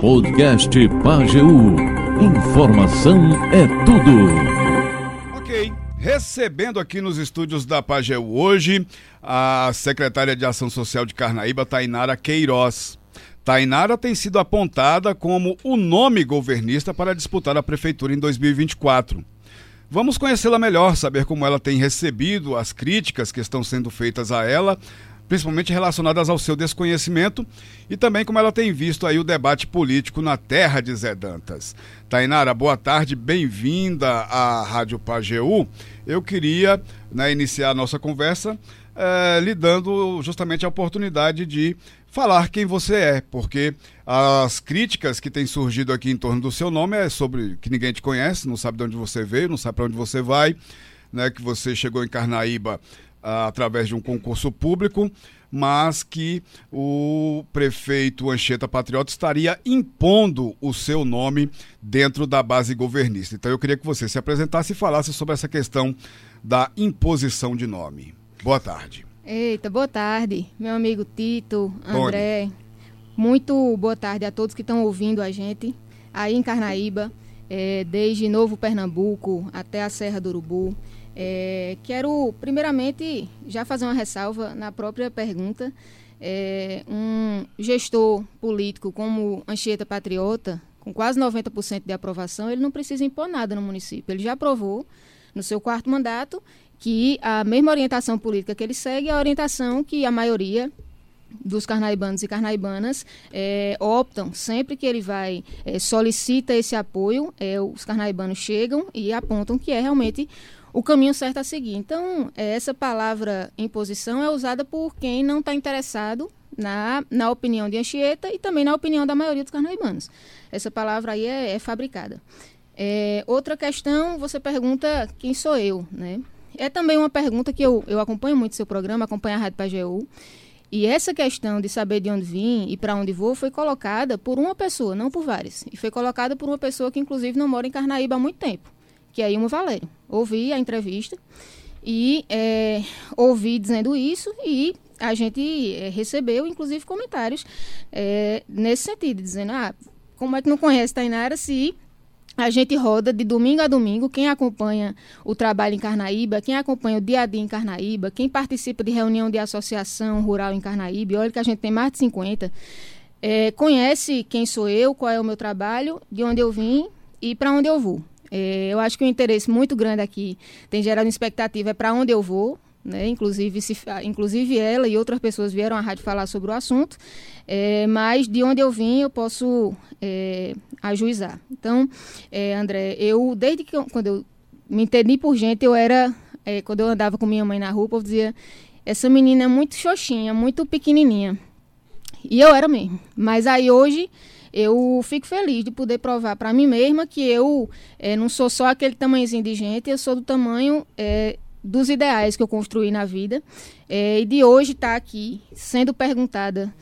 Podcast Pageu. Informação é tudo. Ok. Recebendo aqui nos estúdios da Pageu hoje a secretária de Ação Social de Carnaíba, Tainara Queiroz. Tainara tem sido apontada como o nome governista para disputar a prefeitura em 2024. Vamos conhecê-la melhor, saber como ela tem recebido as críticas que estão sendo feitas a ela principalmente relacionadas ao seu desconhecimento e também como ela tem visto aí o debate político na terra de Zé Dantas. Tainara, boa tarde, bem-vinda à Rádio Pajeú. Eu queria né, iniciar a nossa conversa eh, lhe dando justamente a oportunidade de falar quem você é, porque as críticas que têm surgido aqui em torno do seu nome é sobre que ninguém te conhece, não sabe de onde você veio, não sabe para onde você vai, né, que você chegou em Carnaíba através de um concurso público, mas que o prefeito Anchieta Patriota estaria impondo o seu nome dentro da base governista. Então eu queria que você se apresentasse e falasse sobre essa questão da imposição de nome. Boa tarde. Eita, boa tarde, meu amigo Tito, André. Tony. Muito boa tarde a todos que estão ouvindo a gente aí em Carnaíba, é, desde Novo Pernambuco até a Serra do Urubu. É, quero, primeiramente, já fazer uma ressalva na própria pergunta. É, um gestor político como Anchieta Patriota, com quase 90% de aprovação, ele não precisa impor nada no município. Ele já aprovou, no seu quarto mandato, que a mesma orientação política que ele segue é a orientação que a maioria dos carnaibanos e carnaibanas é, optam sempre que ele vai é, solicita esse apoio é, os carnaibanos chegam e apontam que é realmente o caminho certo a seguir. Então, essa palavra imposição é usada por quem não está interessado na, na opinião de Anchieta e também na opinião da maioria dos carnaibanos. Essa palavra aí é, é fabricada. É, outra questão, você pergunta quem sou eu, né? É também uma pergunta que eu, eu acompanho muito seu programa, acompanho a Rádio Pageu. E essa questão de saber de onde vim e para onde vou foi colocada por uma pessoa, não por várias. E foi colocada por uma pessoa que, inclusive, não mora em Carnaíba há muito tempo que é Ilmo Valério. Ouvi a entrevista e é, ouvi dizendo isso e a gente é, recebeu, inclusive, comentários é, nesse sentido, dizendo, ah, como é que não conhece Tainara se a gente roda de domingo a domingo, quem acompanha o trabalho em Carnaíba, quem acompanha o dia a dia em Carnaíba, quem participa de reunião de associação rural em Carnaíba, olha que a gente tem mais de 50, é, conhece quem sou eu, qual é o meu trabalho, de onde eu vim e para onde eu vou. É, eu acho que o interesse muito grande aqui tem gerado expectativa é para onde eu vou, né? Inclusive, se, inclusive ela e outras pessoas vieram à rádio falar sobre o assunto, é, mas de onde eu vim eu posso é, ajuizar. Então, é, André, eu desde que eu, quando eu me entendi por gente, eu era é, quando eu andava com minha mãe na rua, eu dizia essa menina é muito xoxinha, muito pequenininha. E eu era mesmo. Mas aí hoje eu fico feliz de poder provar para mim mesma que eu é, não sou só aquele tamanhozinho de gente, eu sou do tamanho é, dos ideais que eu construí na vida. É, e de hoje estar tá aqui sendo perguntada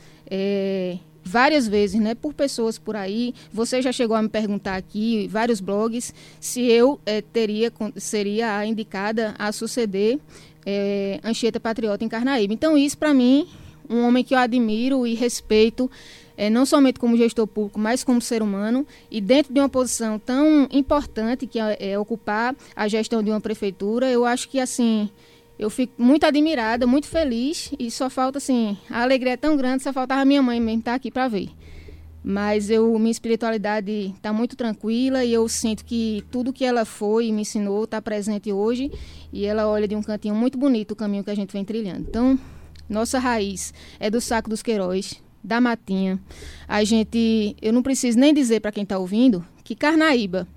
várias vezes, né, por pessoas por aí. Você já chegou a me perguntar aqui, vários blogs, se eu teria seria a indicada a suceder é, Anchieta Patriota em Carnaíba. Então isso para mim, um homem que eu admiro e respeito é, não somente como gestor público, mas como ser humano, e dentro de uma posição tão importante que é, é ocupar a gestão de uma prefeitura, eu acho que assim eu fico muito admirada, muito feliz e só falta assim, a alegria é tão grande, só faltava a minha mãe mesmo estar tá aqui para ver. Mas eu minha espiritualidade está muito tranquila e eu sinto que tudo que ela foi e me ensinou está presente hoje e ela olha de um cantinho muito bonito o caminho que a gente vem trilhando. Então, nossa raiz é do Saco dos Queiroz, da Matinha. A gente, eu não preciso nem dizer para quem está ouvindo que Carnaíba,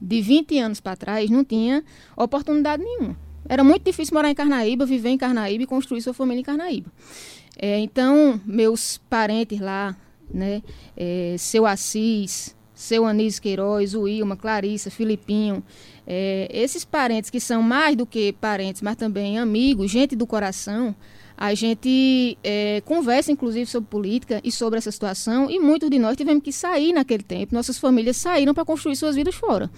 de 20 anos para trás, não tinha oportunidade nenhuma. Era muito difícil morar em Carnaíba, viver em Carnaíba e construir sua família em Carnaíba. É, então, meus parentes lá, né, é, seu Assis, seu Anísio Queiroz, o Ilma, Clarissa, Filipinho, é, esses parentes que são mais do que parentes, mas também amigos, gente do coração, a gente é, conversa, inclusive, sobre política e sobre essa situação, e muitos de nós tivemos que sair naquele tempo, nossas famílias saíram para construir suas vidas fora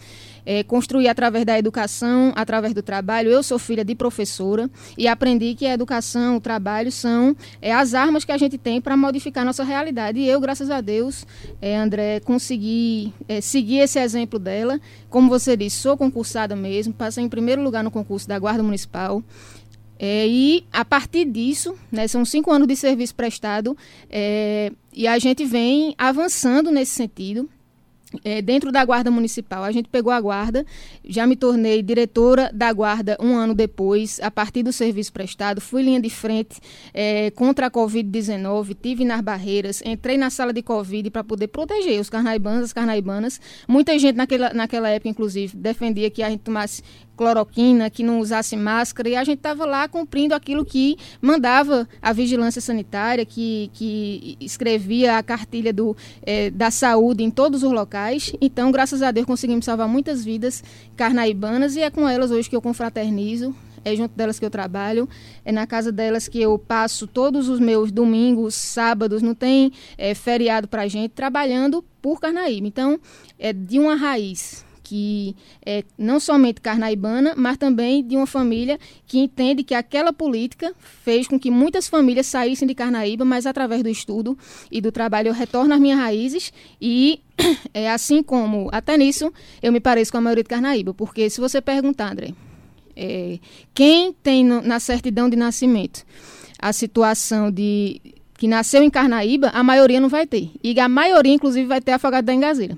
é, construir através da educação, através do trabalho. Eu sou filha de professora e aprendi que a educação, o trabalho são é, as armas que a gente tem para modificar nossa realidade. E eu, graças a Deus, é, André, consegui é, seguir esse exemplo dela. Como você disse, sou concursada mesmo, passei em primeiro lugar no concurso da Guarda Municipal. É, e a partir disso, né, são cinco anos de serviço prestado, é, e a gente vem avançando nesse sentido é, dentro da Guarda Municipal. A gente pegou a Guarda, já me tornei diretora da Guarda um ano depois, a partir do serviço prestado. Fui linha de frente é, contra a Covid-19, tive nas barreiras, entrei na sala de Covid para poder proteger os carnaibanos, as carnaibanas. Muita gente naquela, naquela época, inclusive, defendia que a gente tomasse cloroquina, que não usasse máscara, e a gente estava lá cumprindo aquilo que mandava a vigilância sanitária, que, que escrevia a cartilha do, é, da saúde em todos os locais. Então, graças a Deus, conseguimos salvar muitas vidas carnaibanas e é com elas hoje que eu confraternizo. É junto delas que eu trabalho, é na casa delas que eu passo todos os meus domingos, sábados, não tem é, feriado para gente, trabalhando por Carnaíba. Então, é de uma raiz que é não somente carnaibana, mas também de uma família que entende que aquela política fez com que muitas famílias saíssem de Carnaíba, mas através do estudo e do trabalho eu retorno às minhas raízes e é assim como, até nisso, eu me pareço com a maioria de Carnaíba, porque se você perguntar, André, é, quem tem no, na certidão de nascimento a situação de que nasceu em Carnaíba, a maioria não vai ter. E a maioria, inclusive, vai ter afogado da engazeira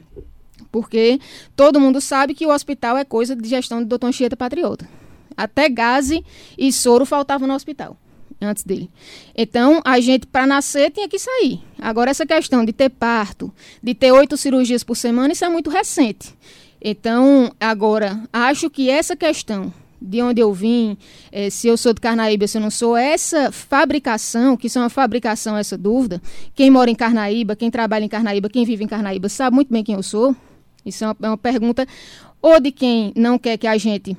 porque todo mundo sabe que o hospital é coisa de gestão do doutor Anchieta Patriota. Até gaze e soro faltavam no hospital antes dele. Então, a gente, para nascer, tinha que sair. Agora, essa questão de ter parto, de ter oito cirurgias por semana, isso é muito recente. Então, agora, acho que essa questão de onde eu vim, eh, se eu sou de Carnaíba, se eu não sou, essa fabricação, que isso é uma fabricação, essa dúvida, quem mora em Carnaíba, quem trabalha em Carnaíba, quem vive em Carnaíba, sabe muito bem quem eu sou, isso é uma, é uma pergunta ou de quem não quer que a gente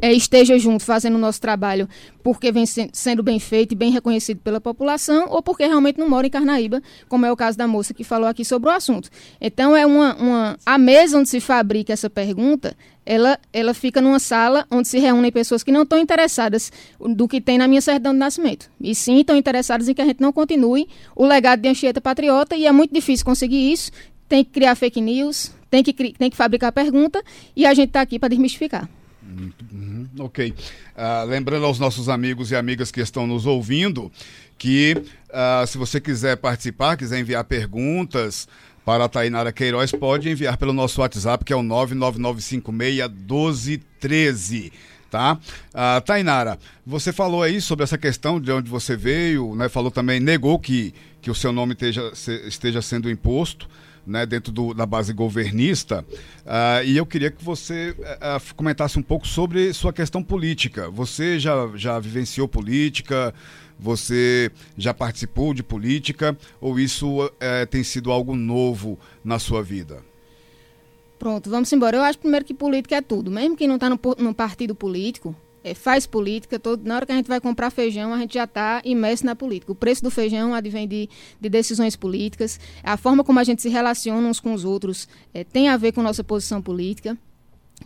é, esteja junto fazendo o nosso trabalho porque vem se, sendo bem feito e bem reconhecido pela população ou porque realmente não mora em Carnaíba, como é o caso da moça que falou aqui sobre o assunto. Então, é uma, uma a mesa onde se fabrica essa pergunta, ela, ela fica numa sala onde se reúnem pessoas que não estão interessadas do que tem na minha certidão de nascimento. E sim estão interessadas em que a gente não continue o legado de Anchieta Patriota e é muito difícil conseguir isso. Tem que criar fake news, tem que, tem que fabricar pergunta e a gente está aqui para desmistificar. Uhum, ok. Uh, lembrando aos nossos amigos e amigas que estão nos ouvindo que uh, se você quiser participar, quiser enviar perguntas para a Tainara Queiroz, pode enviar pelo nosso WhatsApp, que é o 999561213 tá? Uh, Tainara, você falou aí sobre essa questão de onde você veio, né? Falou também, negou que, que o seu nome esteja, se, esteja sendo imposto né, dentro do, da base governista, uh, e eu queria que você uh, comentasse um pouco sobre sua questão política. Você já, já vivenciou política? Você já participou de política? Ou isso uh, tem sido algo novo na sua vida? Pronto, vamos embora. Eu acho primeiro que política é tudo. Mesmo quem não está no, no partido político, é, faz política, todo, na hora que a gente vai comprar feijão, a gente já está imerso na política. O preço do feijão advém de, de, decisões políticas, a forma como a gente se relaciona uns com os outros é, tem a ver com nossa posição política.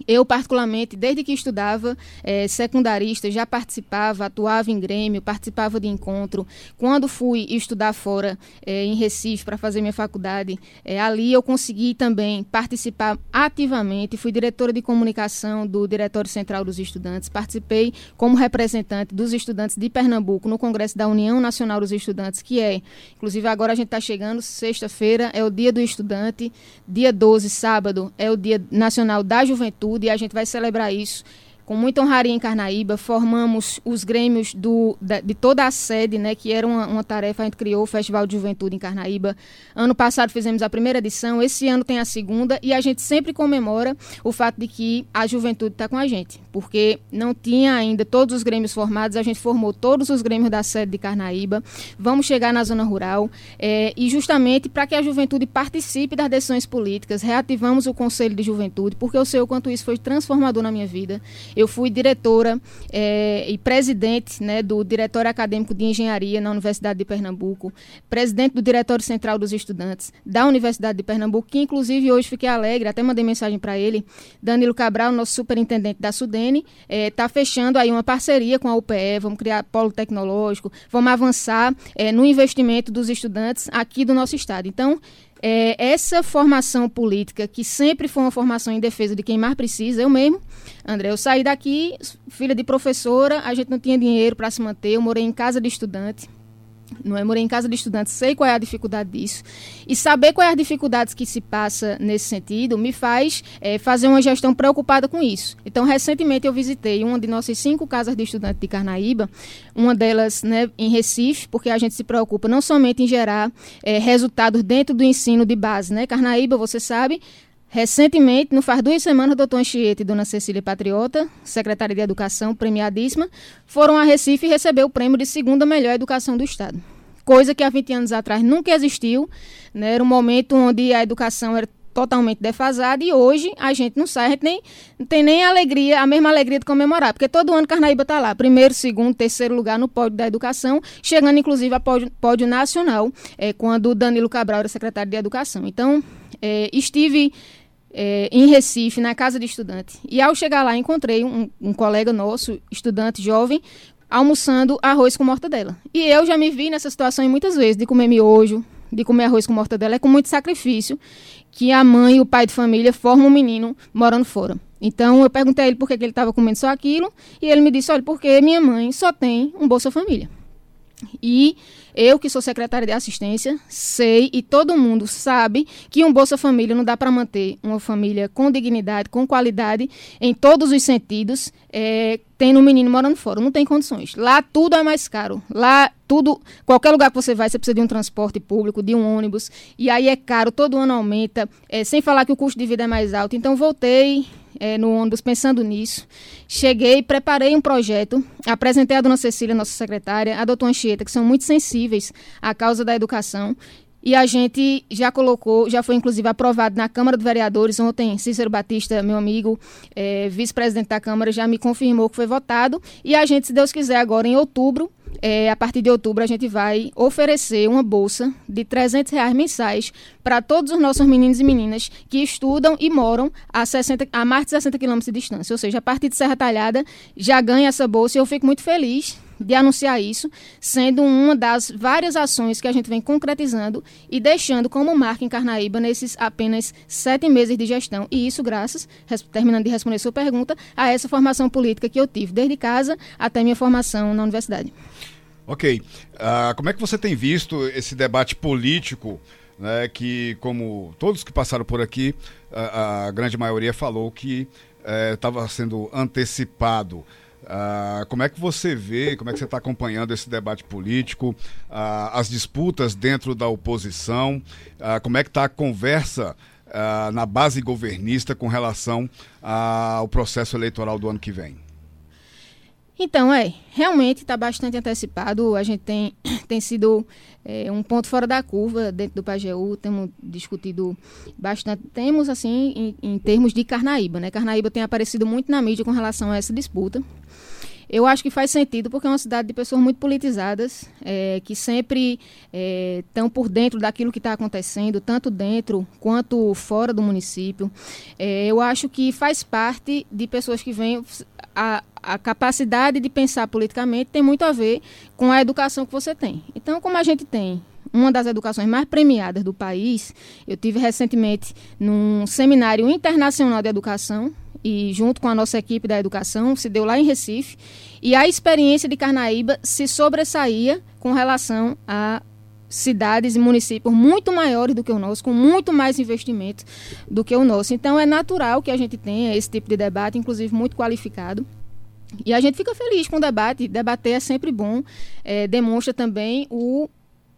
Eu, particularmente, desde que estudava é, secundarista, já participava, atuava em grêmio, participava de encontro. Quando fui estudar fora, é, em Recife, para fazer minha faculdade, é, ali eu consegui também participar ativamente. Fui diretora de comunicação do Diretório Central dos Estudantes. Participei como representante dos estudantes de Pernambuco no Congresso da União Nacional dos Estudantes, que é, inclusive agora a gente está chegando, sexta-feira é o Dia do Estudante, dia 12, sábado, é o Dia Nacional da Juventude juventude e a gente vai celebrar isso com muita honraria em Carnaíba, formamos os grêmios do, de toda a sede, né, que era uma, uma, tarefa, a gente criou o Festival de Juventude em Carnaíba. Ano passado fizemos a primeira edição, esse ano tem a segunda, e a gente sempre comemora o fato de que a juventude está com a gente, porque não tinha ainda todos os grêmios formados, a gente formou todos os grêmios da sede de Carnaíba, vamos chegar na zona rural, é, e justamente para que a juventude participe das decisões políticas, reativamos o Conselho de Juventude, porque eu sei o quanto isso foi transformador na minha vida Eu fui diretora é, e presidente né, do Diretório Acadêmico de Engenharia na Universidade de Pernambuco, presidente do Diretório Central dos Estudantes da Universidade de Pernambuco, que inclusive hoje fiquei alegre, até mandei mensagem para ele, Danilo Cabral, nosso superintendente da Sudene, está é, fechando aí uma parceria com a UPE, vamos criar polo tecnológico, vamos avançar é, no investimento dos estudantes aqui do nosso estado. Então, é, essa formação política, que sempre foi uma formação em defesa de quem mais precisa, eu mesmo, André, eu saí daqui, filha de professora, a gente não tinha dinheiro para se manter, eu morei em casa de estudante, não é? Morei em casa de estudante, sei qual é a dificuldade disso. E saber quais é as dificuldades que se passa nesse sentido me faz é, fazer uma gestão preocupada com isso. Então, recentemente eu visitei uma de nossas cinco casas de estudante de Carnaíba, uma delas né, em Recife, porque a gente se preocupa não somente em gerar é, resultados dentro do ensino de base. Né? Carnaíba, você sabe, Recentemente, não faz duas semanas, o doutor Anchieta e dona Cecília Patriota, secretária de Educação, premiadíssima, foram a Recife receber o prêmio de segunda melhor educação do Estado. Coisa que há 20 anos atrás nunca existiu. Né? Era um momento onde a educação era totalmente defasada e hoje a gente não sai, a gente nem, tem nem a alegria, a mesma alegria de comemorar, porque todo ano Carnaíba está lá, primeiro, segundo, terceiro lugar no pódio da educação, chegando inclusive a pódio, pódio nacional, é, quando Danilo Cabral era secretário de Educação. Então, é, estive é, em Recife, na casa de estudante. E ao chegar lá, encontrei um, um, colega nosso, estudante jovem, almoçando arroz com mortadela. E eu já me vi nessa situação muitas vezes, de comer miojo, de comer arroz com mortadela, é com muito sacrifício que a mãe e o pai de família formam um menino morando fora. Então eu perguntei a ele por que, que ele estava comendo só aquilo, e ele me disse, olha, porque minha mãe só tem um Bolsa Família. E eu, que sou secretária de assistência, sei e todo mundo sabe que um Bolsa Família não dá para manter uma família com dignidade, com qualidade, em todos os sentidos, é, tendo um menino morando fora. Não tem condições. Lá tudo é mais caro. Lá tudo, qualquer lugar que você vai, você precisa de um transporte público, de um ônibus. E aí é caro, todo ano aumenta. É, sem falar que o custo de vida é mais alto. Então voltei é, no ônibus pensando nisso. Cheguei, preparei um projeto, apresentei a dona Cecília, nossa secretária, a doutora Anchieta, que são muito sensíveis à causa da educação. E a gente já colocou, já foi inclusive aprovado na Câmara dos Vereadores. Ontem, Cícero Batista, meu amigo, é, vice-presidente da Câmara, já me confirmou que foi votado. E a gente, se Deus quiser, agora em outubro, é, a partir de outubro, a gente vai oferecer uma bolsa de 300 reais mensais para todos os nossos meninos e meninas que estudam e moram a, 60, a mais de 60 quilômetros de distância. Ou seja, a partir de Serra Talhada já ganha essa bolsa e eu fico muito feliz de anunciar isso, sendo uma das várias ações que a gente vem concretizando e deixando como marca em Carnaíba nesses apenas sete meses de gestão. E isso graças, terminando de responder sua pergunta, a essa formação política que eu tive, desde casa até minha formação na universidade. Ok. Uh, como é que você tem visto esse debate político, né, que, como todos que passaram por aqui, a, a grande maioria falou que estava eh, sendo antecipado? Uh, como é que você vê, como é que você está acompanhando esse debate político, uh, as disputas dentro da oposição, uh, como é que está a conversa na base governista com relação ao processo eleitoral do ano que vem? Então, é, realmente está bastante antecipado. A gente tem, tem sido é, um ponto fora da curva dentro do Pajeú. Temos discutido bastante. Temos, assim, em, em termos de Carnaíba, né? Carnaíba tem aparecido muito na mídia com relação a essa disputa. Eu acho que faz sentido porque é uma cidade de pessoas muito politizadas, é, que sempre estão é, por dentro daquilo que está acontecendo, tanto dentro quanto fora do município. É, eu acho que faz parte de pessoas que vêm. A, a capacidade de pensar politicamente tem muito a ver com a educação que você tem. Então, como a gente tem uma das educações mais premiadas do país, eu tive recentemente num seminário internacional de educação e junto com a nossa equipe da educação, se deu lá em Recife, e a experiência de Carnaíba se sobressaía com relação a cidades e municípios muito maiores do que o nosso, com muito mais investimento do que o nosso. Então é natural que a gente tenha esse tipo de debate, inclusive muito qualificado. E a gente fica feliz com o debate. Debater é sempre bom. É, demonstra também o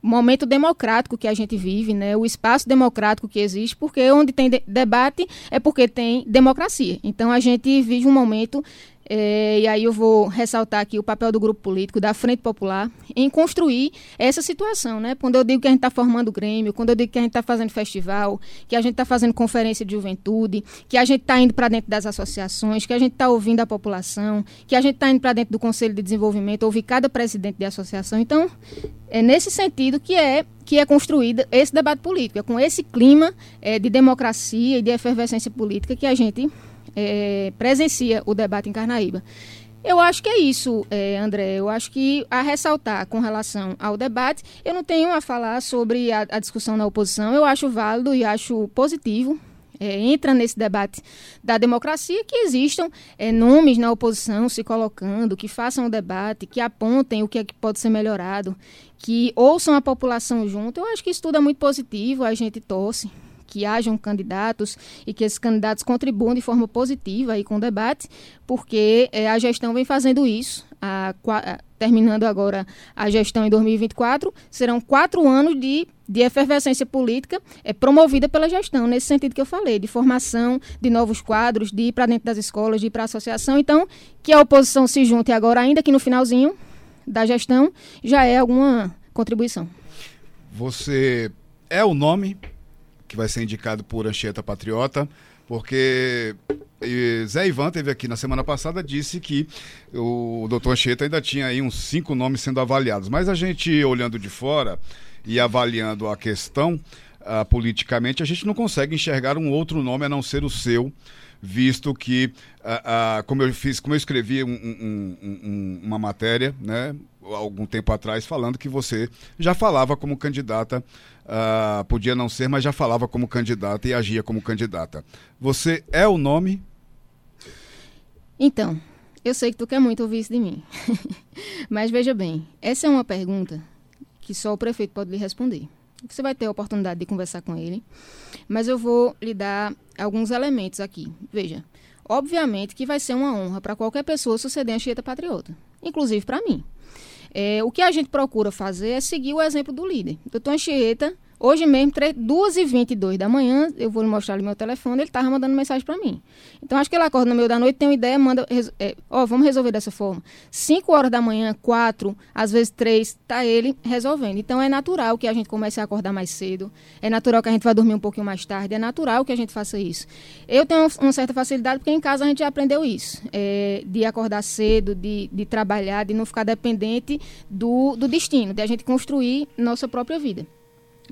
momento democrático que a gente vive, né? O espaço democrático que existe, porque onde tem de debate é porque tem democracia. Então a gente vive um momento é, e aí eu vou ressaltar aqui o papel do grupo político, da Frente Popular, em construir essa situação, né? Quando eu digo que a gente está formando Grêmio, quando eu digo que a gente está fazendo festival, que a gente está fazendo conferência de juventude, que a gente está indo para dentro das associações, que a gente está ouvindo a população, que a gente está indo para dentro do Conselho de Desenvolvimento, ouvir cada presidente de associação. Então, é nesse sentido que é que é construído esse debate político, é com esse clima é, de democracia e de efervescência política que a gente é, presencia o debate em Carnaíba. Eu acho que é isso, é, André. Eu acho que a ressaltar com relação ao debate, eu não tenho a falar sobre a, a discussão na oposição. Eu acho válido e acho positivo. É, entra nesse debate da democracia que existam é, nomes na oposição se colocando, que façam o debate, que apontem o que, é que pode ser melhorado, que ouçam a população junto. Eu acho que isso tudo é muito positivo, a gente torce que hajam candidatos e que esses candidatos contribuam de forma positiva aí com o debate, porque é, a gestão vem fazendo isso. A, a, terminando agora a gestão em 2024, serão quatro anos de, de efervescência política é, promovida pela gestão, nesse sentido que eu falei, de formação de novos quadros, de ir para dentro das escolas, de ir para a associação. Então, que a oposição se junte agora, ainda que no finalzinho da gestão, já é alguma contribuição. Você é o nome que vai ser indicado por Anchieta Patriota, porque Zé Ivan teve aqui na semana passada, disse que o doutor Anchieta ainda tinha aí uns cinco nomes sendo avaliados. Mas a gente, olhando de fora e avaliando a questão uh, politicamente, a gente não consegue enxergar um outro nome a não ser o seu, visto que, uh, uh, como eu fiz, como eu escrevi um, um, um, uma matéria, né, algum tempo atrás, falando que você já falava como candidata Uh, podia não ser, mas já falava como candidata e agia como candidata. Você é o nome? Então, eu sei que tu quer muito ouvir isso de mim. mas veja bem, essa é uma pergunta que só o prefeito pode lhe responder. Você vai ter a oportunidade de conversar com ele, mas eu vou lhe dar alguns elementos aqui. Veja, obviamente que vai ser uma honra para qualquer pessoa suceder a Anchieta Patriota, inclusive para mim. É, o que a gente procura fazer é seguir o exemplo do líder. Doutor Anchieta Hoje mesmo, 2h22 da manhã, eu vou mostrar meu telefone, ele estava mandando mensagem para mim. Então, acho que ele acorda no meio da noite, tem uma ideia, manda, é, ó, vamos resolver dessa forma. 5 horas da manhã, 4, às vezes 3, tá ele resolvendo. Então, é natural que a gente comece a acordar mais cedo, é natural que a gente vá dormir um pouquinho mais tarde, é natural que a gente faça isso. Eu tenho uma certa facilidade, porque em casa a gente já aprendeu isso, é, de acordar cedo, de, de trabalhar, de não ficar dependente do, do destino, de a gente construir nossa própria vida.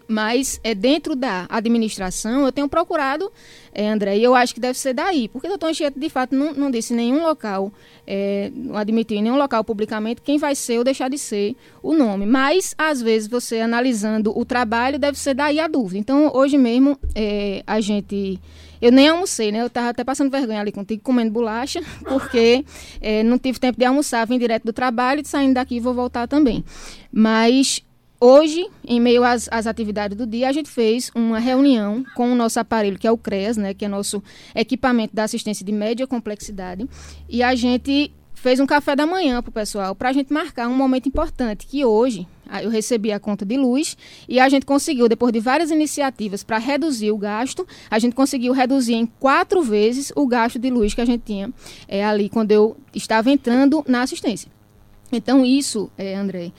Mas é dentro da administração, eu tenho procurado, é, André, e eu acho que deve ser daí, porque o doutor Anchieta, de fato, não, não disse em nenhum local, é, não admitiu em nenhum local publicamente quem vai ser ou deixar de ser o nome. Mas, às vezes, você analisando o trabalho, deve ser daí a dúvida. Então, hoje mesmo, é, a gente. Eu nem almocei, né? Eu estava até passando vergonha ali contigo, comendo bolacha, porque é, não tive tempo de almoçar, vim direto do trabalho e saindo daqui vou voltar também. Mas Hoje, em meio às, às, atividades do dia, a gente fez uma reunião com o nosso aparelho, que é o CREAS, né, que é nosso equipamento da assistência de média complexidade, e a gente fez um café da manhã para o pessoal, para a gente marcar um momento importante, que hoje eu recebi a conta de luz e a gente conseguiu, depois de várias iniciativas para reduzir o gasto, a gente conseguiu reduzir em quatro vezes o gasto de luz que a gente tinha é, ali quando eu estava entrando na assistência. Então, isso, é, André, é,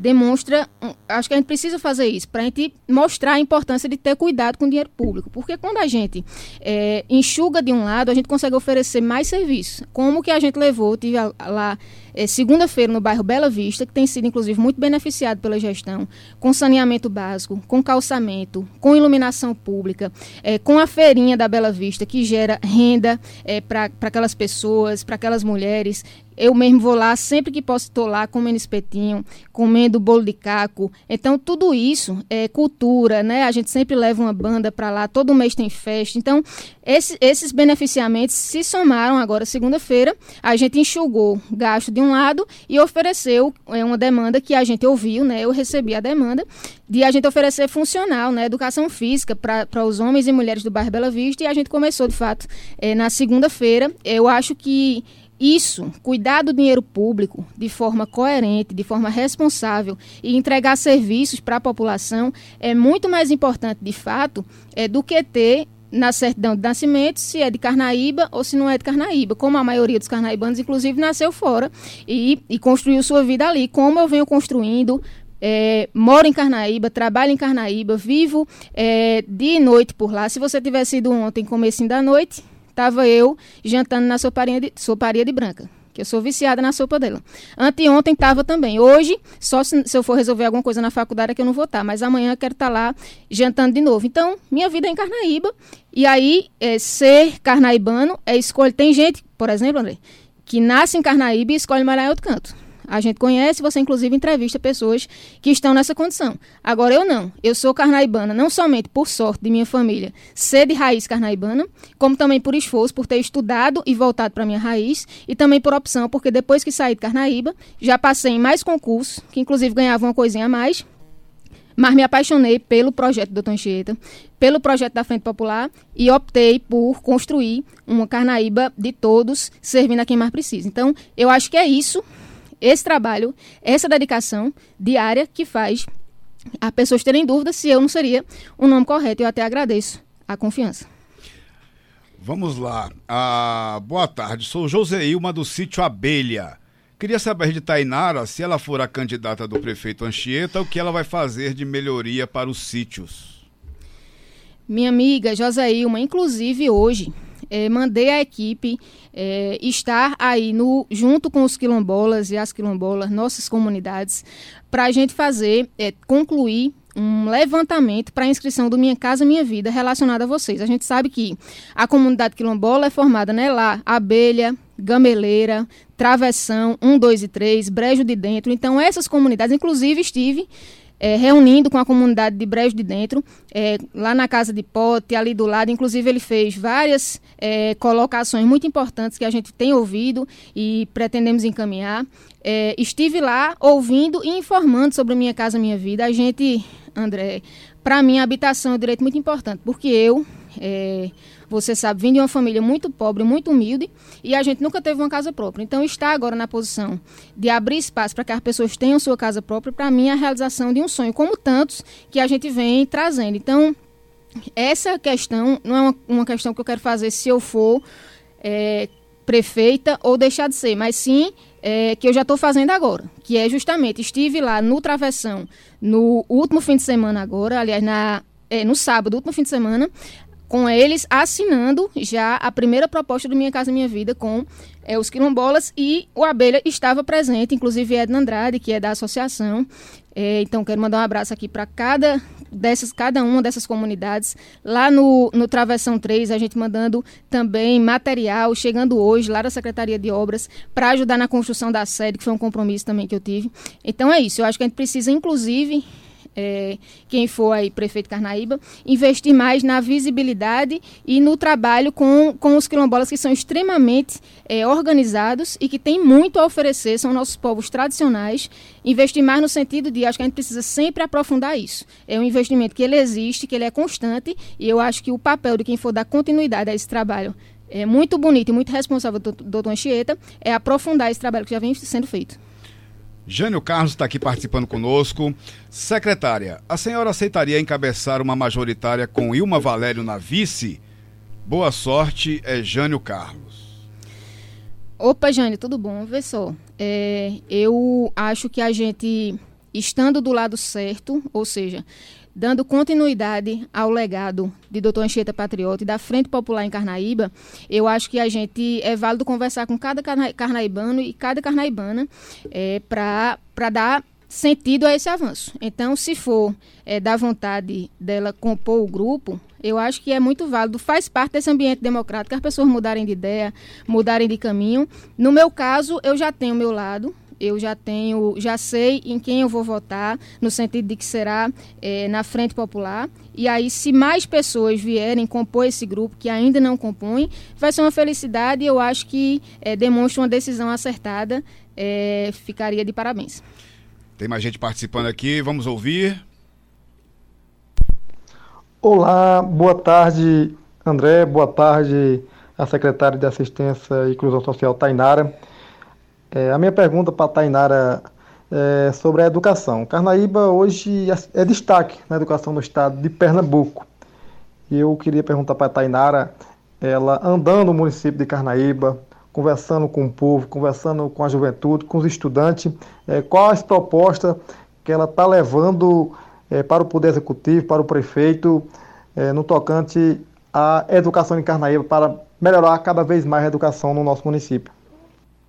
demonstra. Acho que a gente precisa fazer isso para a gente mostrar a importância de ter cuidado com o dinheiro público. Porque quando a gente é, enxuga de um lado, a gente consegue oferecer mais serviços. Como que a gente levou, tive lá é, segunda-feira no bairro Bela Vista, que tem sido inclusive muito beneficiado pela gestão, com saneamento básico, com calçamento, com iluminação pública, é, com a feirinha da Bela Vista, que gera renda para aquelas pessoas, para aquelas mulheres. Eu mesmo vou lá, sempre que posso estou lá comendo espetinho, comendo bolo de caco. Então, tudo isso é cultura, né? A gente sempre leva uma banda para lá, todo mês tem festa. Então, esse, esses beneficiamentos se somaram agora, segunda-feira. A gente enxugou gasto de um lado e ofereceu é, uma demanda que a gente ouviu, né? Eu recebi a demanda de a gente oferecer funcional, né? Educação física para os homens e mulheres do bairro Bela Vista. E a gente começou, de fato, é, na segunda-feira. Eu acho que isso, cuidar do dinheiro público de forma coerente, de forma responsável e entregar serviços para a população é muito mais importante, de fato, é, do que ter na certidão de nascimento se é de Carnaíba ou se não é de Carnaíba. Como a maioria dos carnaibanos, inclusive, nasceu fora e, e construiu sua vida ali. Como eu venho construindo é, moro em Carnaíba, trabalho em Carnaíba, vivo é, dia e noite por lá. Se você tivesse ido ontem, começo da noite, estava eu jantando na soparia de, soparia de branca que eu sou viciada na sopa dela. Anteontem estava também. Hoje, só se, se, eu for resolver alguma coisa na faculdade é que eu não vou estar, tá, mas amanhã eu quero estar tá lá jantando de novo. Então, minha vida é em Carnaíba, e aí é, ser carnaibano é escolha. Tem gente, por exemplo, André, que nasce em Carnaíba e escolhe morar em outro canto. A gente conhece, você inclusive entrevista pessoas que estão nessa condição. Agora eu não. Eu sou carnaibana, não somente por sorte de minha família ser de raiz carnaibana, como também por esforço, por ter estudado e voltado para minha raiz, e também por opção, porque depois que saí de Carnaíba, já passei em mais concursos, que inclusive ganhava uma coisinha a mais, mas me apaixonei pelo projeto do Anchieta, pelo projeto da Frente Popular e optei por construir uma Carnaíba de todos, servindo a quem mais precisa. Então, eu acho que é isso esse trabalho, essa dedicação diária que faz as pessoas terem dúvida se eu não seria o nome correto. Eu até agradeço a confiança. Vamos lá. Ah, boa tarde, sou Joseilma do sítio Abelha. Queria saber de Tainara, se ela for a candidata do prefeito Anchieta, o que ela vai fazer de melhoria para os sítios. Minha amiga Joseilma, inclusive hoje, é, mandei a equipe é, estar aí no, junto com os quilombolas e as quilombolas, nossas comunidades, para a gente fazer, é, concluir um levantamento para a inscrição do Minha Casa Minha Vida relacionado a vocês. A gente sabe que a comunidade quilombola é formada né, lá, Abelha, Gameleira, Travessão, 1, 2 e 3, Brejo de Dentro. Então, essas comunidades, inclusive estive é, reunindo com a comunidade de Brejo de Dentro, é, lá na Casa de Pote, ali do lado. Inclusive, ele fez várias é, colocações muito importantes que a gente tem ouvido e pretendemos encaminhar. É, estive lá ouvindo e informando sobre Minha Casa Minha Vida. A gente, André, para mim, a habitação é um direito muito importante, porque eu é, você sabe, vim de uma família muito pobre, muito humilde, e a gente nunca teve uma casa própria. Então, estar agora na posição de abrir espaço para que as pessoas tenham sua casa própria, para mim, é a realização de um sonho, como tantos que a gente vem trazendo. Então, essa questão não é uma, uma questão que eu quero fazer se eu for é, prefeita ou deixar de ser, mas sim é, que eu já estou fazendo agora, que é justamente, estive lá no Travessão no último fim de semana agora, aliás, na, é, no sábado, último fim de semana, com eles assinando já a primeira proposta do Minha Casa Minha Vida com é, os quilombolas e o Abelha estava presente, inclusive Edna Andrade, que é da associação. É, então, quero mandar um abraço aqui para cada dessas, cada uma dessas comunidades. Lá no, no Travessão 3, a gente mandando também material, chegando hoje lá da Secretaria de Obras, para ajudar na construção da sede, que foi um compromisso também que eu tive. Então é isso, eu acho que a gente precisa, inclusive, é, quem for aí prefeito Carnaíba, investir mais na visibilidade e no trabalho com, com os quilombolas que são extremamente é, organizados e que têm muito a oferecer, são nossos povos tradicionais. Investir mais no sentido de, acho que a gente precisa sempre aprofundar isso. É um investimento que ele existe, que ele é constante e eu acho que o papel de quem for dar continuidade a esse trabalho é muito bonito e muito responsável do doutor Anchieta é aprofundar esse trabalho que já vem sendo feito. Jânio Carlos está aqui participando conosco. Secretária, a senhora aceitaria encabeçar uma majoritária com Ilma Valério na vice? Boa sorte, é Jânio Carlos. Opa, Jânio, tudo bom? Vê só. É, eu acho que a gente, estando do lado certo, ou seja, dando continuidade ao legado de Dr. Anchieta Patriota e da Frente Popular em Carnaíba, eu acho que a gente é válido conversar com cada carnaibano e cada carnaibana é, para dar sentido a esse avanço. Então, se for é, da vontade dela compor o grupo, eu acho que é muito válido, faz parte desse ambiente democrático, as pessoas mudarem de ideia, mudarem de caminho. No meu caso, eu já tenho o meu lado, eu já tenho, já sei em quem eu vou votar, no sentido de que será é, na Frente Popular. E aí, se mais pessoas vierem compor esse grupo, que ainda não compõem, vai ser uma felicidade e eu acho que é, demonstra uma decisão acertada. É, ficaria de parabéns. Tem mais gente participando aqui, vamos ouvir. Olá, boa tarde, André, boa tarde, a secretária de Assistência e Inclusão Social, Tainara. É, a minha pergunta para a Tainara é sobre a educação. Carnaíba hoje é destaque na educação no estado de Pernambuco. E eu queria perguntar para a Tainara, ela andando no município de Carnaíba, conversando com o povo, conversando com a juventude, com os estudantes, é, quais propostas que ela está levando é, para o Poder Executivo, para o prefeito, é, no tocante à educação em Carnaíba, para melhorar cada vez mais a educação no nosso município.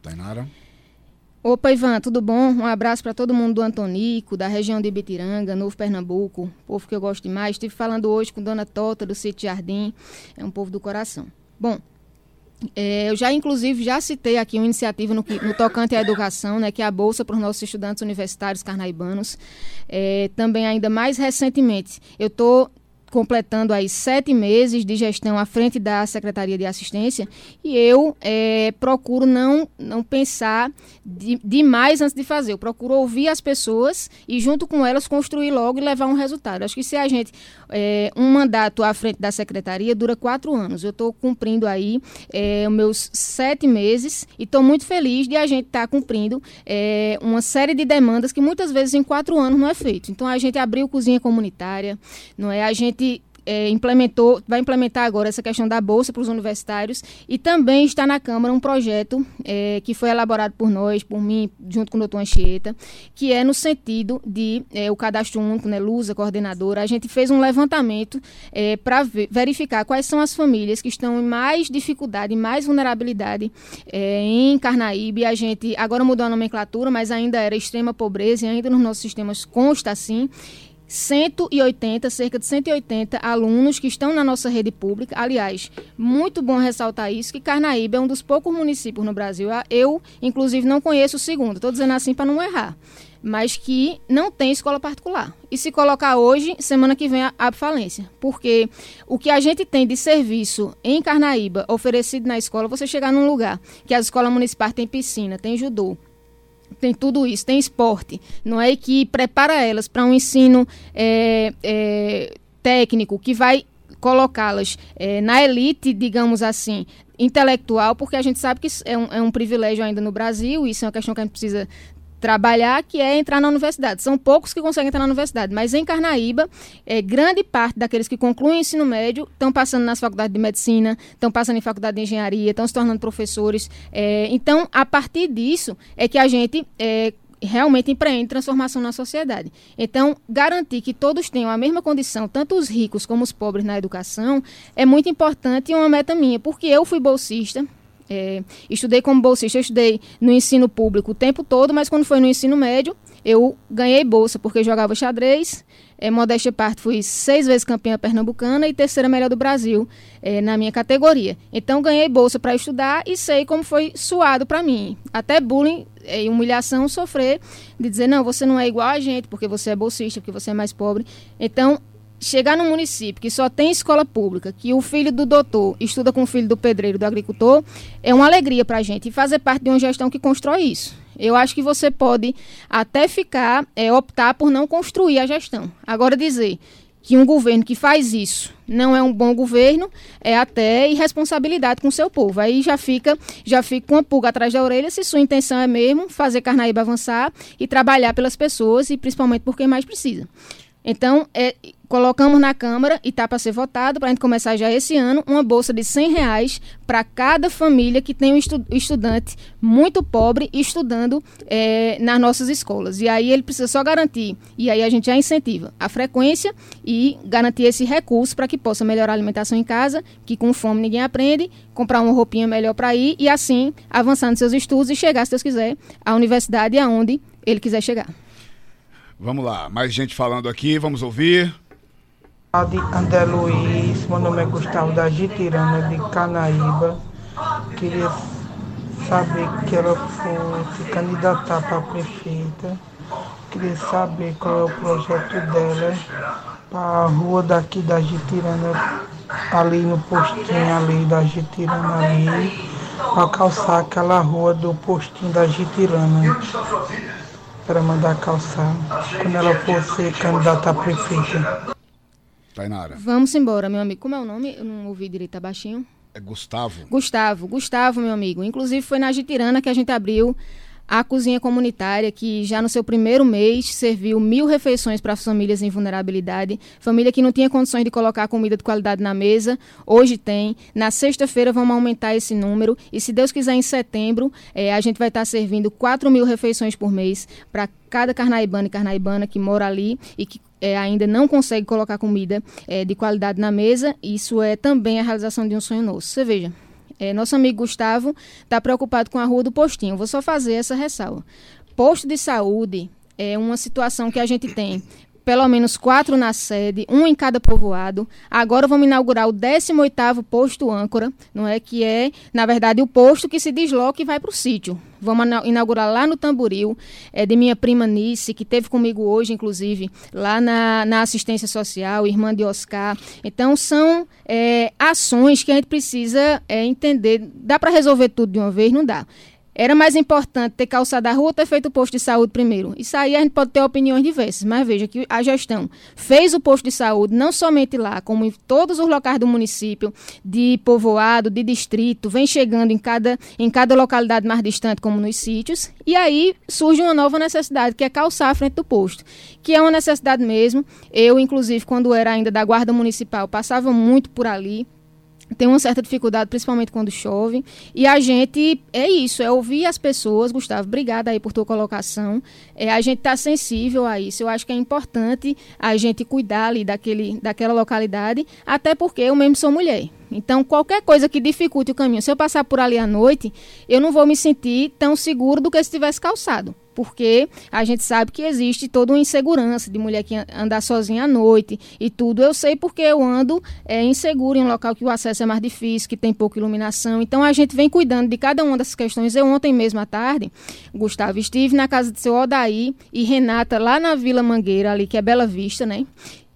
Tainara. Opa, Ivan, tudo bom? Um abraço para todo mundo do Antonico, da região de Ibitiranga, Novo Pernambuco, povo que eu gosto demais. Estive falando hoje com Dona Tota, do Sítio Jardim, é um povo do coração. Bom, é, eu já, inclusive, já citei aqui uma iniciativa no, no, tocante à educação, né, que é a Bolsa para os nossos estudantes universitários carnaibanos. É, também, ainda mais recentemente, eu estou completando aí sete meses de gestão à frente da Secretaria de Assistência e eu é, procuro não, não pensar de, demais antes de fazer. Eu procuro ouvir as pessoas e junto com elas construir logo e levar um resultado. Acho que se a gente é, um mandato à frente da Secretaria dura quatro anos. Eu estou cumprindo aí é, os meus sete meses e estou muito feliz de a gente estar tá cumprindo é, uma série de demandas que muitas vezes em quatro anos não é feito. Então a gente abriu cozinha comunitária, não é? A gente gente é, implementou, vai implementar agora essa questão da bolsa para os universitários e também está na Câmara um projeto é, que foi elaborado por nós, por mim, junto com o doutor Anchieta, que é no sentido de é, o cadastro único, né, Lusa, coordenadora, a gente fez um levantamento é, para verificar quais são as famílias que estão em mais dificuldade, mais vulnerabilidade é, em Carnaíba e a gente agora mudou a nomenclatura, mas ainda era extrema pobreza e ainda nos nossos sistemas consta assim 180, cerca de 180 alunos que estão na nossa rede pública. Aliás, muito bom ressaltar isso, que Carnaíba é um dos poucos municípios no Brasil. Eu, inclusive, não conheço o segundo. Estou dizendo assim para não errar. Mas que não tem escola particular. E se colocar hoje, semana que vem abre falência. Porque o que a gente tem de serviço em Carnaíba oferecido na escola, você chegar num lugar que as escolas municipais têm piscina, tem judô, tem tudo isso, tem esporte, não é? que prepara elas para um ensino é, é, técnico que vai colocá-las é, na elite, digamos assim, intelectual, porque a gente sabe que é um, é um privilégio ainda no Brasil, isso é uma questão que a gente precisa trabalhar, que é entrar na universidade. São poucos que conseguem entrar na universidade, mas em Carnaíba, é, grande parte daqueles que concluem o ensino médio estão passando nas faculdades de medicina, estão passando em faculdade de engenharia, estão se tornando professores. É, então, a partir disso, é que a gente é, realmente empreende transformação na sociedade. Então, garantir que todos tenham a mesma condição, tanto os ricos como os pobres na educação, é muito importante e uma meta minha, porque eu fui bolsista, é, estudei como bolsista, eu estudei no ensino público o tempo todo, mas quando foi no ensino médio, eu ganhei bolsa porque jogava xadrez. É, modéstia parte, fui seis vezes campeã pernambucana e terceira melhor do Brasil é, na minha categoria. Então ganhei bolsa para estudar e sei como foi suado para mim. Até bullying é, e humilhação sofrer de dizer não, você não é igual a gente porque você é bolsista, porque você é mais pobre. Então chegar num município que só tem escola pública, que o filho do doutor estuda com o filho do pedreiro, do agricultor, é uma alegria para a gente e fazer parte de uma gestão que constrói isso. Eu acho que você pode até ficar, é, optar por não construir a gestão. Agora dizer que um governo que faz isso não é um bom governo, é até irresponsabilidade com o seu povo. Aí já fica, já fica com a pulga atrás da orelha se sua intenção é mesmo fazer Carnaíba avançar e trabalhar pelas pessoas e principalmente por quem mais precisa. Então, é, colocamos na Câmara e está para ser votado, para a gente começar já esse ano, uma bolsa de 100 reais para cada família que tem um estu estudante muito pobre estudando é, nas nossas escolas. E aí ele precisa só garantir, e aí a gente já incentiva a frequência e garantir esse recurso para que possa melhorar a alimentação em casa, que com fome ninguém aprende, comprar uma roupinha melhor para ir e assim avançar nos seus estudos e chegar, se Deus quiser, à universidade aonde ele quiser chegar. Vamos lá, mais gente falando aqui, vamos ouvir. André Luiz, meu nome é Gustavo da Gitirana de Canaíba. Queria saber que ela fosse candidatar para prefeita. Queria saber qual é o projeto dela para a rua daqui da Gitirana, ali no postinho ali da Gitirana ali, para calçar aquela rua do postinho da Gitirana para mandar calçar quando ela for ser candidata a prefeita. Tainara. Vamos embora, meu amigo. Como é o nome? Eu não ouvi direito, tá baixinho. É Gustavo. Gustavo, Gustavo, meu amigo. Inclusive foi na Gitirana que a gente abriu a cozinha comunitária, que já no seu primeiro mês serviu mil refeições para famílias em vulnerabilidade, família que não tinha condições de colocar comida de qualidade na mesa, hoje tem. Na sexta-feira vamos aumentar esse número e, se Deus quiser, em setembro é, a gente vai estar tá servindo 4 mil refeições por mês para cada carnaibano e carnaibana que mora ali e que é, ainda não consegue colocar comida é, de qualidade na mesa. Isso é também a realização de um sonho nosso. Você veja, é, nosso amigo Gustavo está preocupado com a rua do postinho. Vou só fazer essa ressalva. Posto de saúde é uma situação que a gente tem pelo menos quatro na sede, um em cada povoado. Agora vamos inaugurar o 18º posto âncora, não é que é, na verdade, o posto que se desloca e vai para o sítio. Vamos inaugurar lá no Tamboril, é de minha prima Nice, que teve comigo hoje, inclusive, lá na, na assistência social, irmã de Oscar. Então, são é, ações que a gente precisa é, entender. Dá para resolver tudo de uma vez? Não dá. Era mais importante ter calçado a rua ou ter feito o posto de saúde primeiro? Isso aí a gente pode ter opiniões diversas, mas veja que a gestão fez o posto de saúde não somente lá, como em todos os locais do município, de povoado, de distrito, vem chegando em cada, em cada localidade mais distante, como nos sítios, e aí surge uma nova necessidade, que é calçar a frente do posto, que é uma necessidade mesmo. Eu, inclusive, quando era ainda da Guarda Municipal, passava muito por ali, tem uma certa dificuldade, principalmente quando chove. E a gente, é isso, é ouvir as pessoas. Gustavo, obrigada aí por tua colocação. É, a gente está sensível a isso. Eu acho que é importante a gente cuidar ali daquele, daquela localidade, até porque eu mesmo sou mulher. Então, qualquer coisa que dificulte o caminho, se eu passar por ali à noite, eu não vou me sentir tão seguro do que se tivesse calçado porque a gente sabe que existe toda uma insegurança de mulher que andar sozinha à noite e tudo. Eu sei porque eu ando é, inseguro em um local que o acesso é mais difícil, que tem pouca iluminação. Então a gente vem cuidando de cada uma dessas questões. Eu ontem mesmo à tarde, Gustavo, estive na casa do seu Odaí e Renata lá na Vila Mangueira, ali que é Bela Vista, né?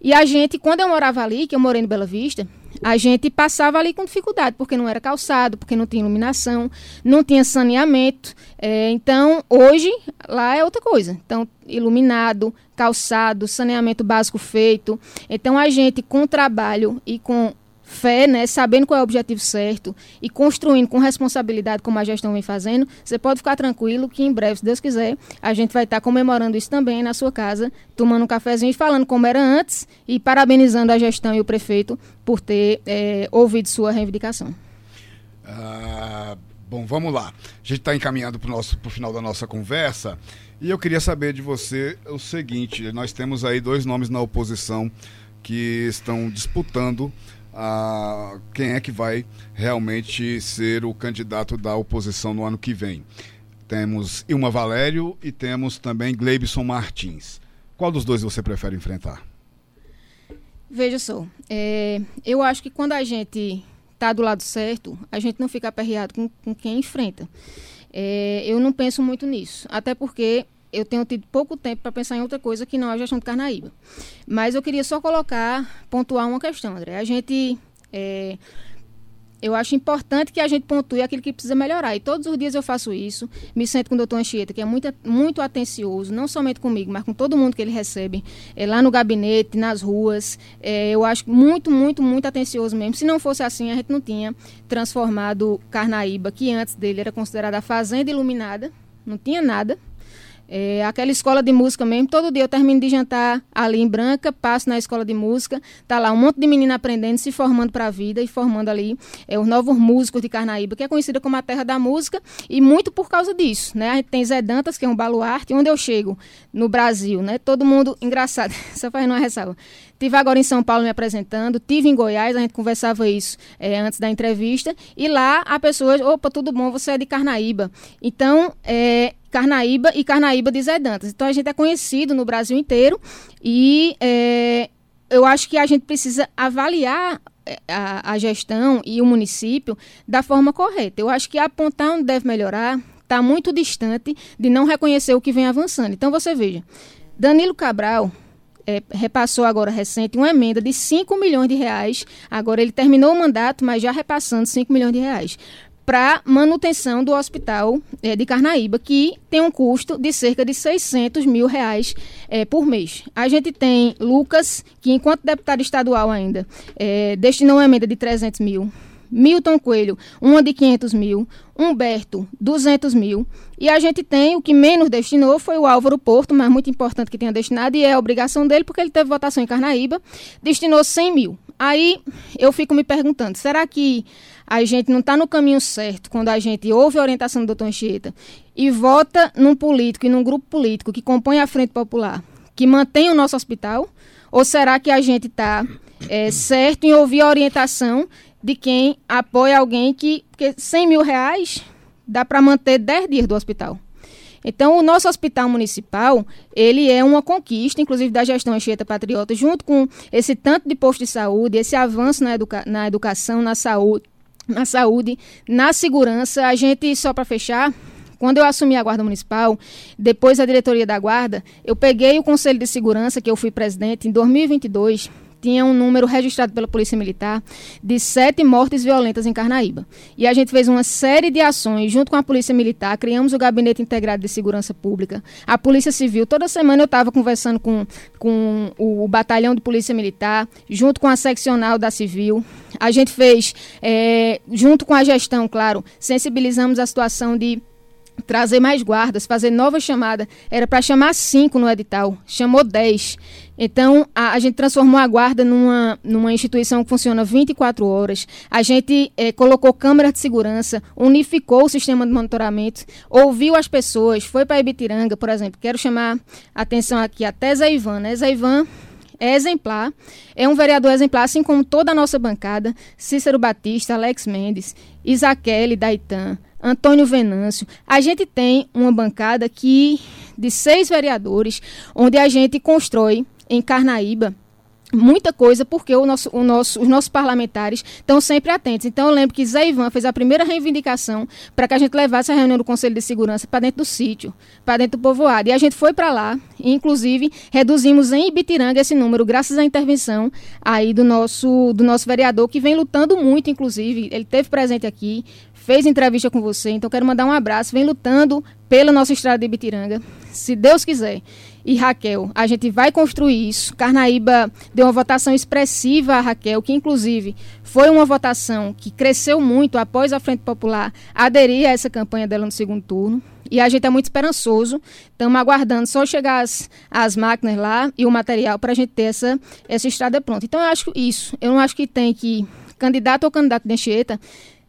E a gente, quando eu morava ali, que eu morei no Bela Vista, a gente passava ali com dificuldade, porque não era calçado, porque não tinha iluminação, não tinha saneamento. É, então, hoje, lá é outra coisa. Então, iluminado, calçado, saneamento básico feito. Então, a gente, com trabalho e com fé, né, sabendo qual é o objetivo certo e construindo com responsabilidade, como a gestão vem fazendo, você pode ficar tranquilo que em breve, se Deus quiser, a gente vai estar comemorando isso também na sua casa, tomando um cafezinho e falando como era antes e parabenizando a gestão e o prefeito por ter é, ouvido sua reivindicação. Ah, bom, vamos lá. A gente está encaminhando para o final da nossa conversa e eu queria saber de você o seguinte: nós temos aí dois nomes na oposição que estão disputando a quem é que vai realmente ser o candidato da oposição no ano que vem. Temos Ilma Valério e temos também Gleibson Martins. Qual dos dois você prefere enfrentar? Veja só, é, eu acho que quando a gente está do lado certo, a gente não fica aperreado com, com quem enfrenta. É, eu não penso muito nisso, até porque eu tenho tido pouco tempo para pensar em outra coisa que não é a gestão de Carnaíba. Mas eu queria só colocar, pontuar uma questão, André. A gente. É, eu acho importante que a gente pontue aquilo que precisa melhorar. E todos os dias eu faço isso. Me sento com o doutor Anchieta, que é muito, muito atencioso, não somente comigo, mas com todo mundo que ele recebe, é, lá no gabinete, nas ruas. É, eu acho muito, muito, muito atencioso mesmo. Se não fosse assim, a gente não tinha transformado Carnaíba, que antes dele era considerada a fazenda iluminada, não tinha nada é, aquela escola de música mesmo, todo dia eu termino de jantar ali em Branca, passo na escola de música, tá lá um monte de menina aprendendo, se formando para a vida e formando ali é, os novos músicos de Carnaíba, que é conhecida como a terra da música, e muito por causa disso, né? A gente tem Zé Dantas, que é um baluarte, onde eu chego no Brasil, né? Todo mundo, engraçado, só fazendo uma ressalva, Tive agora em São Paulo me apresentando, tive em Goiás, a gente conversava isso é, antes da entrevista, e lá a pessoa, opa, tudo bom, você é de Carnaíba. Então, é, Carnaíba e Carnaíba de Zé Dantas. Então a gente é conhecido no Brasil inteiro e é, eu acho que a gente precisa avaliar é, a, a, gestão e o município da forma correta. Eu acho que apontar onde deve melhorar está muito distante de não reconhecer o que vem avançando. Então você veja, Danilo Cabral é, repassou agora recente uma emenda de 5 milhões de reais. Agora ele terminou o mandato, mas já repassando 5 milhões de reais para manutenção do hospital é, de Carnaíba, que tem um custo de cerca de 600 mil reais é, por mês. A gente tem Lucas, que enquanto deputado estadual ainda, é, destinou uma emenda de 300 mil Milton Coelho, uma de 500 mil, Humberto, 200 mil. E a gente tem, o que menos destinou foi o Álvaro Porto, mas muito importante que tenha destinado, e é a obrigação dele, porque ele teve votação em Carnaíba, destinou 100 mil. Aí eu fico me perguntando, será que a gente não está no caminho certo quando a gente ouve a orientação do doutor Anchieta e vota num político e num grupo político que compõe a Frente Popular, que mantém o nosso hospital? Ou será que a gente está é, certo em ouvir a orientação de quem apoia alguém que. Porque 100 mil reais dá para manter 10 dias do hospital. Então, o nosso hospital municipal, ele é uma conquista, inclusive da gestão Anchieta Patriota, junto com esse tanto de posto de saúde, esse avanço na, educa na educação, na saúde, na saúde, na segurança. A gente, só para fechar, quando eu assumi a Guarda Municipal, depois a diretoria da Guarda, eu peguei o Conselho de Segurança, que eu fui presidente, em 2022, tinha um número registrado pela Polícia Militar de sete mortes violentas em Carnaíba. E a gente fez uma série de ações junto com a Polícia Militar, criamos o Gabinete Integrado de Segurança Pública, a Polícia Civil. Toda semana eu estava conversando com, com o, Batalhão de Polícia Militar, junto com a seccional da Civil. A gente fez, é, junto com a gestão, claro, sensibilizamos a situação de trazer mais guardas, fazer nova chamada. Era para chamar cinco no edital, chamou dez. Então, a, a, gente transformou a guarda numa, numa instituição que funciona 24 horas. A gente eh, colocou câmeras de segurança, unificou o sistema de monitoramento, ouviu as pessoas, foi para Ibitiranga, por exemplo. Quero chamar a atenção aqui até Zé Ivan. Né? Zé Ivan é exemplar, é um vereador exemplar, assim como toda a nossa bancada, Cícero Batista, Alex Mendes, Isaquele Daitan, Antônio Venâncio. A gente tem uma bancada que de seis vereadores, onde a gente constrói em Carnaíba muita coisa, porque o nosso, o nosso, os nossos parlamentares estão sempre atentos. Então, eu lembro que Zé Ivan fez a primeira reivindicação para que a gente levasse a reunião do Conselho de Segurança para dentro do sítio, para dentro do povoado. E a gente foi para lá, e, inclusive, reduzimos em Ibitiranga esse número, graças à intervenção aí do nosso, do nosso vereador, que vem lutando muito, inclusive. Ele teve presente aqui, fez entrevista com você, então quero mandar um abraço, vem lutando pela nossa estrada de Ibitiranga, se Deus quiser. E Raquel, a gente vai construir isso. Carnaíba deu uma votação expressiva a Raquel, que inclusive foi uma votação que cresceu muito após a Frente Popular aderir a essa campanha dela no segundo turno. E a gente é muito esperançoso. Estamos aguardando só chegar as, as máquinas lá e o material para a gente ter essa, essa estrada pronta. Então eu acho isso. Eu não acho que tem que candidato ou candidato de Anchieta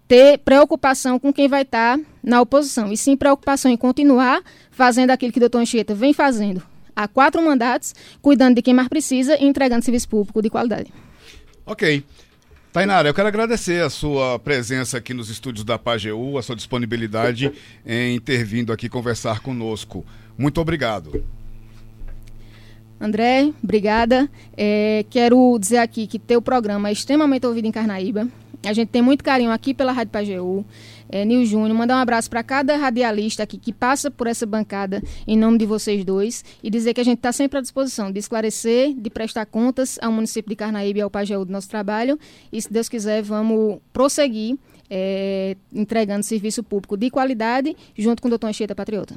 ter preocupação com quem vai estar tá na oposição, e sim preocupação em continuar fazendo aquilo que o doutor Anchieta vem fazendo há quatro mandatos, cuidando de quem mais precisa e entregando serviço público de qualidade. Ok. Tainara, eu quero agradecer a sua presença aqui nos estúdios da PAGEU, a sua disponibilidade em ter vindo aqui conversar conosco. Muito obrigado. André, obrigada. É, quero dizer aqui que teu programa é extremamente ouvido em Carnaíba. A gente tem muito carinho aqui pela Rádio Pajeú. É, Nil Júnior, mandar um abraço para cada radialista aqui que passa por essa bancada em nome de vocês dois e dizer que a gente está sempre à disposição de esclarecer, de prestar contas ao município de Carnaíba e ao Pajeú do nosso trabalho. E se Deus quiser, vamos prosseguir é, entregando serviço público de qualidade junto com o doutor Anchieta Patriota.